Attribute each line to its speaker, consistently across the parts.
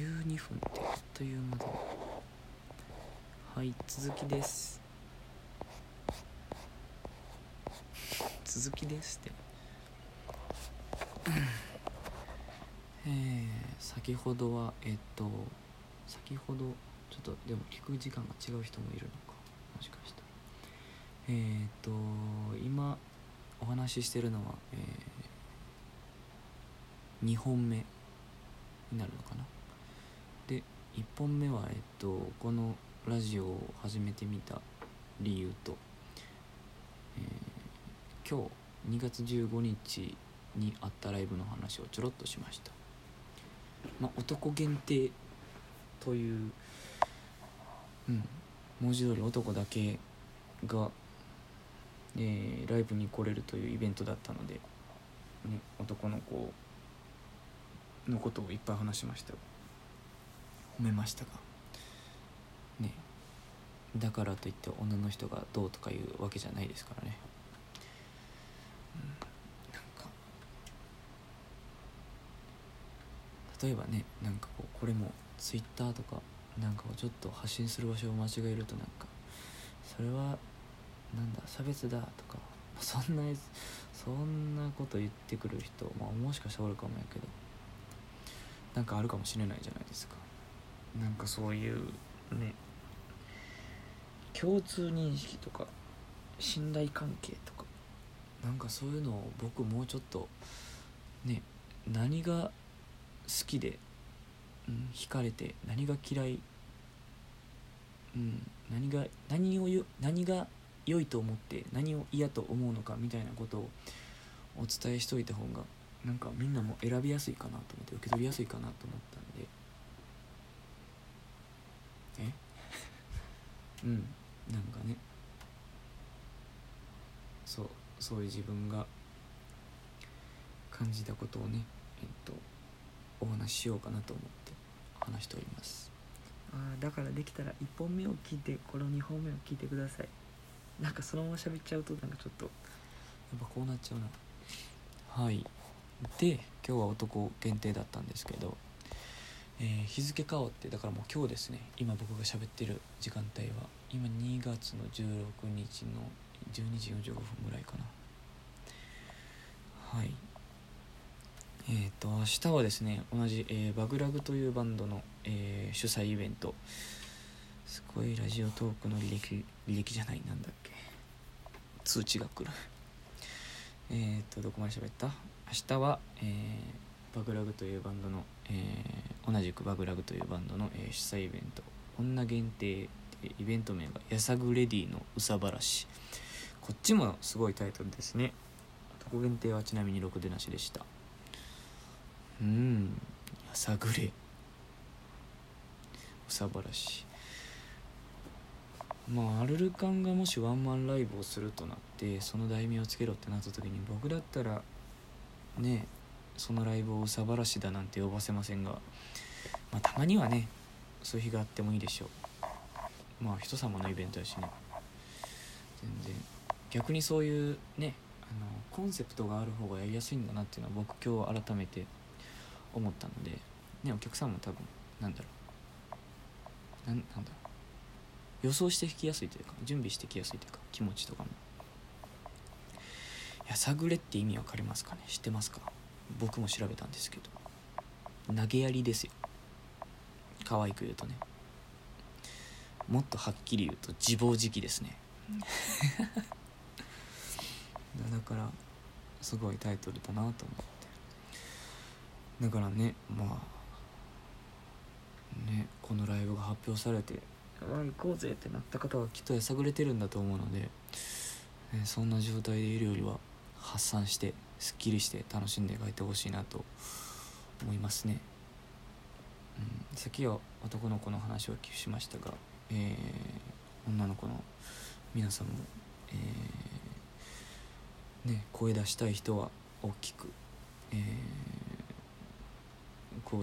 Speaker 1: 12分ってあっという間だはい続きです。続きですって。えー、先ほどはえっと先ほどちょっとでも聞く時間が違う人もいるのか。もしかしたらえー、っと今お話ししてるのは、えー、2本目になるのかな。1本目はえっとこのラジオを始めてみた理由と、えー、今日2月15日にあったライブの話をちょろっとしました。まあ男限定といううん文字通り男だけが、えー、ライブに来れるというイベントだったので、ね、男の子のことをいっぱい話しました。褒めましたがね。だからといって女の人がどうとかいうわけじゃないですからね、うん、なんか。例えばねなんかこうこれもツイッターとかなんかちょっと発信する場所を間違えるとなんかそれはなんだ差別だとか そんなそんなこと言ってくる人まあもしかしたらおるかもやけどなんかあるかもしれないじゃないですかなんかそういうね共通認識とか信頼関係とか。なんかそういうのを僕もうちょっとね何が好きで、うん、惹かれて何が嫌い、うん、何が何を何が良いと思って何を嫌と思うのかみたいなことをお伝えしといた方がなんかみんなも選びやすいかなと思って受け取りやすいかなと思ったんでえうん。なんかね。そうそういう自分が感じたことをねえっとお話ししようかなと思って話しております。あだからできたら1本目を聞いてこの2本目を聞いてください。なんかそのまま喋っちゃうとなんかちょっと。やっぱこうなっちゃうなはい。で今日は男限定だったんですけど、えー、日付変わってだからもう今日ですね。今僕が喋ってる時間帯は。今2月の16日の12時45分ぐらいかな。はい。えっ、ー、と明日はですね同じ、えー、バグラグというバンドの、えー、主催イベント。すごいラジオトークの履歴履歴じゃないなんだっけ。通知が来る。えっとどこまで喋った？明日は、えー、バグラグというバンドの、えー、同じくバグラグというバンドの、えー、主催イベント。女限定イベント名が「やさぐレディのうさばらし」こっちもすごいタイトルですね。男限定はちなみにろくでなしでした。うんやさぐれ。うさばらし。まあアルルカンがもしワンマンライブをするとなってその題名をつけろってなった時に僕だったらねえそのライブをうさばらしだなんて呼ばせませんが、まあ、たまにはねそういう日があってもいいでしょう。まあ人様のイベントやしね。全然。逆にそういうねあのコンセプトがある方がやりやすいんだなっていうのは僕今日改めて思ったので、ね、お客さんも多分なんだろう。なんなんだろう。予想して弾きやすいというか準備してきやすいというか気持ちとかも。やさぐれって意味わかりますかね？知ってますか？僕も調べたんですけど投げやりですよ。可愛く言うとね。もっとはっきり言うと自暴自棄ですね。だからすごいタイトルだなと思って。だからねまあねこのライブが発表されてあ行こうぜってなった方はきっとやさぐれてるんだと思うので、えそんな状態でいるよりは発散してすっきりして楽しんで帰ってほしいなと思いますね、うん、さっきは男の子の話をしましたが、えー、女の子の皆さんも、えー、ね、声出したい人は大きく、えー、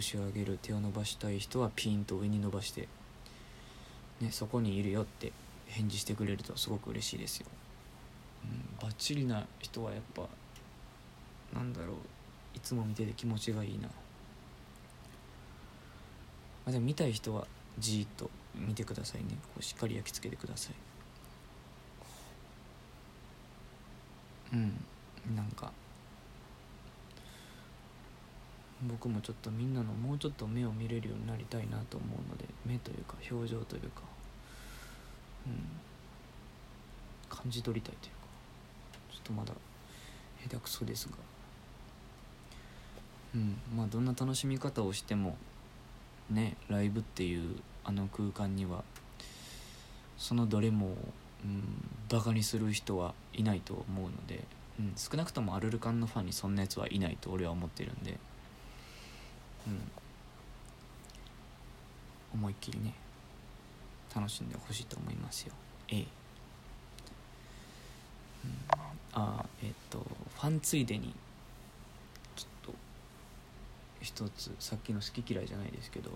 Speaker 1: 拳を上げる手を伸ばしたい人はピンと上に伸ばしてね、そこにいるよって返事してくれるとすごく嬉しいですよ。うん、バッチリな人はやっぱなんだろう。いつも見てて気持ちがいいな。あ、でも見たい人はじーっと見てくださいね。こうしっかり焼き付けてください。うん。なんか僕もちょっとみんなのもうちょっと目を見れるようになりたいなと思うので目というか表情というかうん。感じ取りたいというかちょっとまだ下手くそですが。うん。まあどんな楽しみ方をしてもねライブっていうあの空間にはそのどれも、うん、バカにする人はいないと思うので、うん、少なくともアルルカンのファンにそんなやつはいないと俺は思ってるんで、うん、思いっきりね楽しんでほしいと思いますよ。ええ、うん、あえっ、とファンついでに一つさっきの好き嫌いじゃないですけど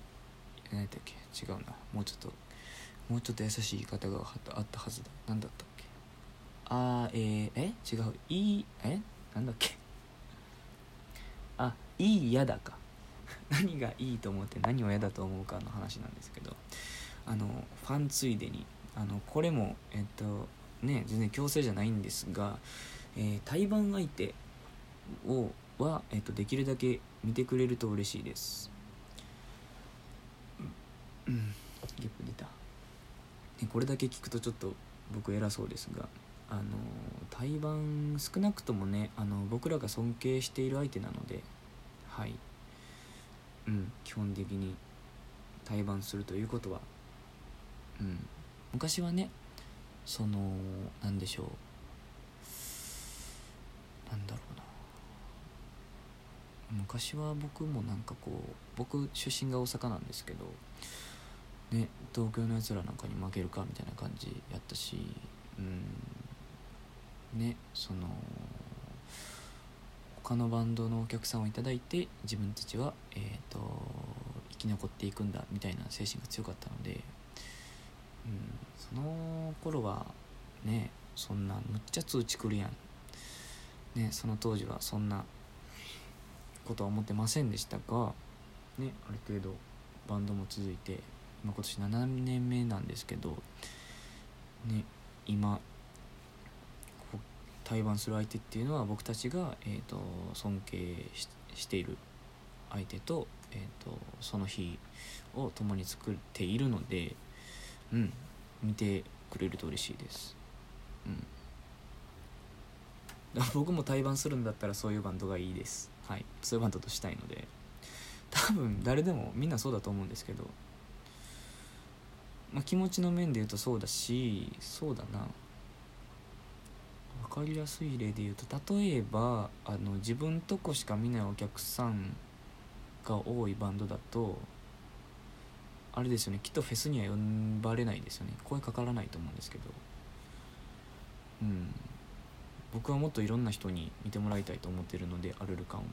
Speaker 1: 何だっけ？違うな。もうちょっともうちょっと優しい言い方があったはずだ。何だったっけ？あーえー、え？違う。いいえ？なんだっけ？あいい嫌だか。何がいいと思って何を嫌だと思うかの話なんですけどあのファンついでにあのこれもえっとね全然強制じゃないんですが、えー、対バン相手をは、えっと、できるだけ見てくれると嬉しいです。うん。ゲップ出た、ね、これだけ聞くとちょっと僕偉そうですがあの対バン少なくともねあの僕らが尊敬している相手なのではい。うん。基本的に対バンするということは。うん。昔はねその何でしょうなんだろうな昔は僕もなんかこう僕出身が大阪なんですけどね東京のやつらなんかに負けるかみたいな感じやったしうんねその他のバンドのお客さんを頂いて自分たちは、えーと、生き残っていくんだみたいな精神が強かったので、うん、その頃はねそんなむっちゃ通知来るやん、ね、その当時はそんなことは思ってませんでしたが、ね、ある程度バンドも続いて今年7年目なんですけど、ね、今対バンする相手っていうのは僕たちが、えーと、尊敬している相手と,、えーと、その日を共に作っているので、うん、見てくれると嬉しいです。うん 僕も対バンするんだったらそういうバンドがいいですはいそういうバンドとしたいので多分誰でもみんなそうだと思うんですけどまあ、気持ちの面で言うとそうだしそうだな。分かりやすい例で言うと例えばあの自分とこしか見ないお客さんが多いバンドだとあれですよねきっとフェスには呼ばれないですよね。声かからないと思うんですけど。うん。僕はもっといろんな人に見てもらいたいと思ってるのでアルルカンを。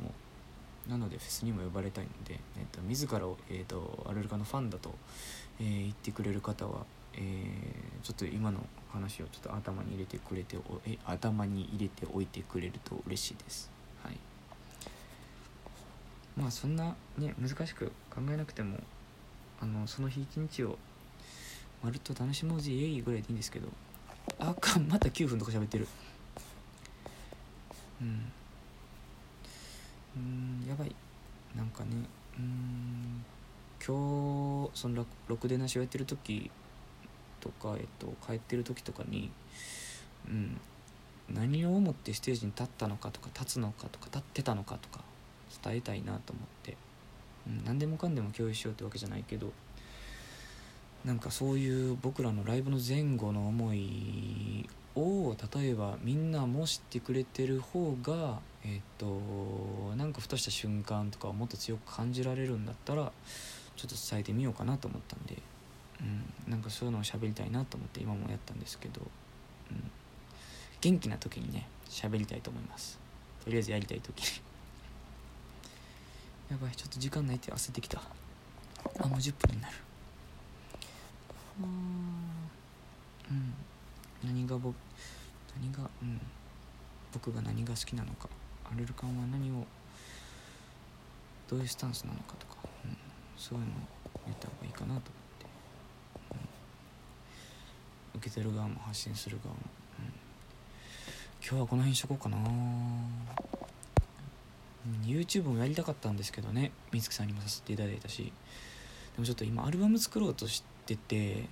Speaker 1: なのでフェスにも呼ばれたいので、えーと、自らを、えーと、アルルカンのファンだと、えー、言ってくれる方は、えー、ちょっと今の話をちょっと頭に入れてくれておえ頭に入れておいてくれると嬉しいです。はい、まあそんなね難しく考えなくてもあのその日一日をまるっと楽しもうぜイエイぐらいでいいんですけどあかんまた9分とか喋ってる。うん。やばい。なんかね。うん。今日そのろくでなしをやってる時とか、えっと、帰ってる時とかに、うん、何を思ってステージに立ったのかとか立つのかとか立ってたのかとか伝えたいなと思って、うん、何でもかんでも共有しようってわけじゃないけどなんかそういう僕らのライブの前後の思いを例えばみんなも知ってくれてる方がえっ、となんかふとした瞬間とかをもっと強く感じられるんだったらちょっと伝えてみようかなと思ったんで、うん、なんかそういうのを喋りたいなと思って今もやったんですけど、うん、元気な時にね喋りたいと思います。とりあえずやりたい時に。やばいちょっと時間ないって焦ってきた。あもう10分になる。うん何が僕何がうん。僕が何が好きなのか。アレルカンは何をどういうスタンスなのかとか、うん、そういうのを言った方がいいかなと思って、うん、受けてる側も発信する側も、うん、今日はこの辺にしとこうかな、うん、YouTube もやりたかったんですけどね。美月さんにもさせていただいたし。でもちょっと今アルバム作ろうとしてて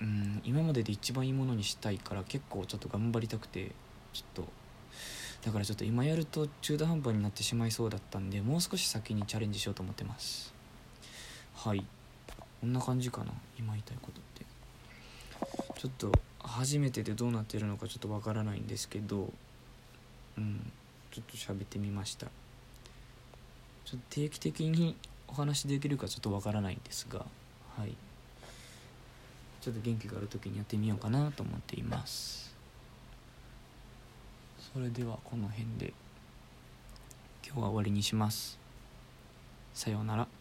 Speaker 1: うん今までで一番いいものにしたいから結構ちょっと頑張りたくてちょっとだからちょっと今やると中途半端になってしまいそうだったんでもう少し先にチャレンジしようと思ってます。はい。こんな感じかな今言いたいことって。ちょっと初めてでどうなってるのかちょっとわからないんですけどうんちょっと喋ってみました。ちょっと定期的にお話できるかちょっとわからないんですがはい。ちょっと元気がある時にやってみようかなと思っています。それではこの辺で今日は終わりにします。さようなら。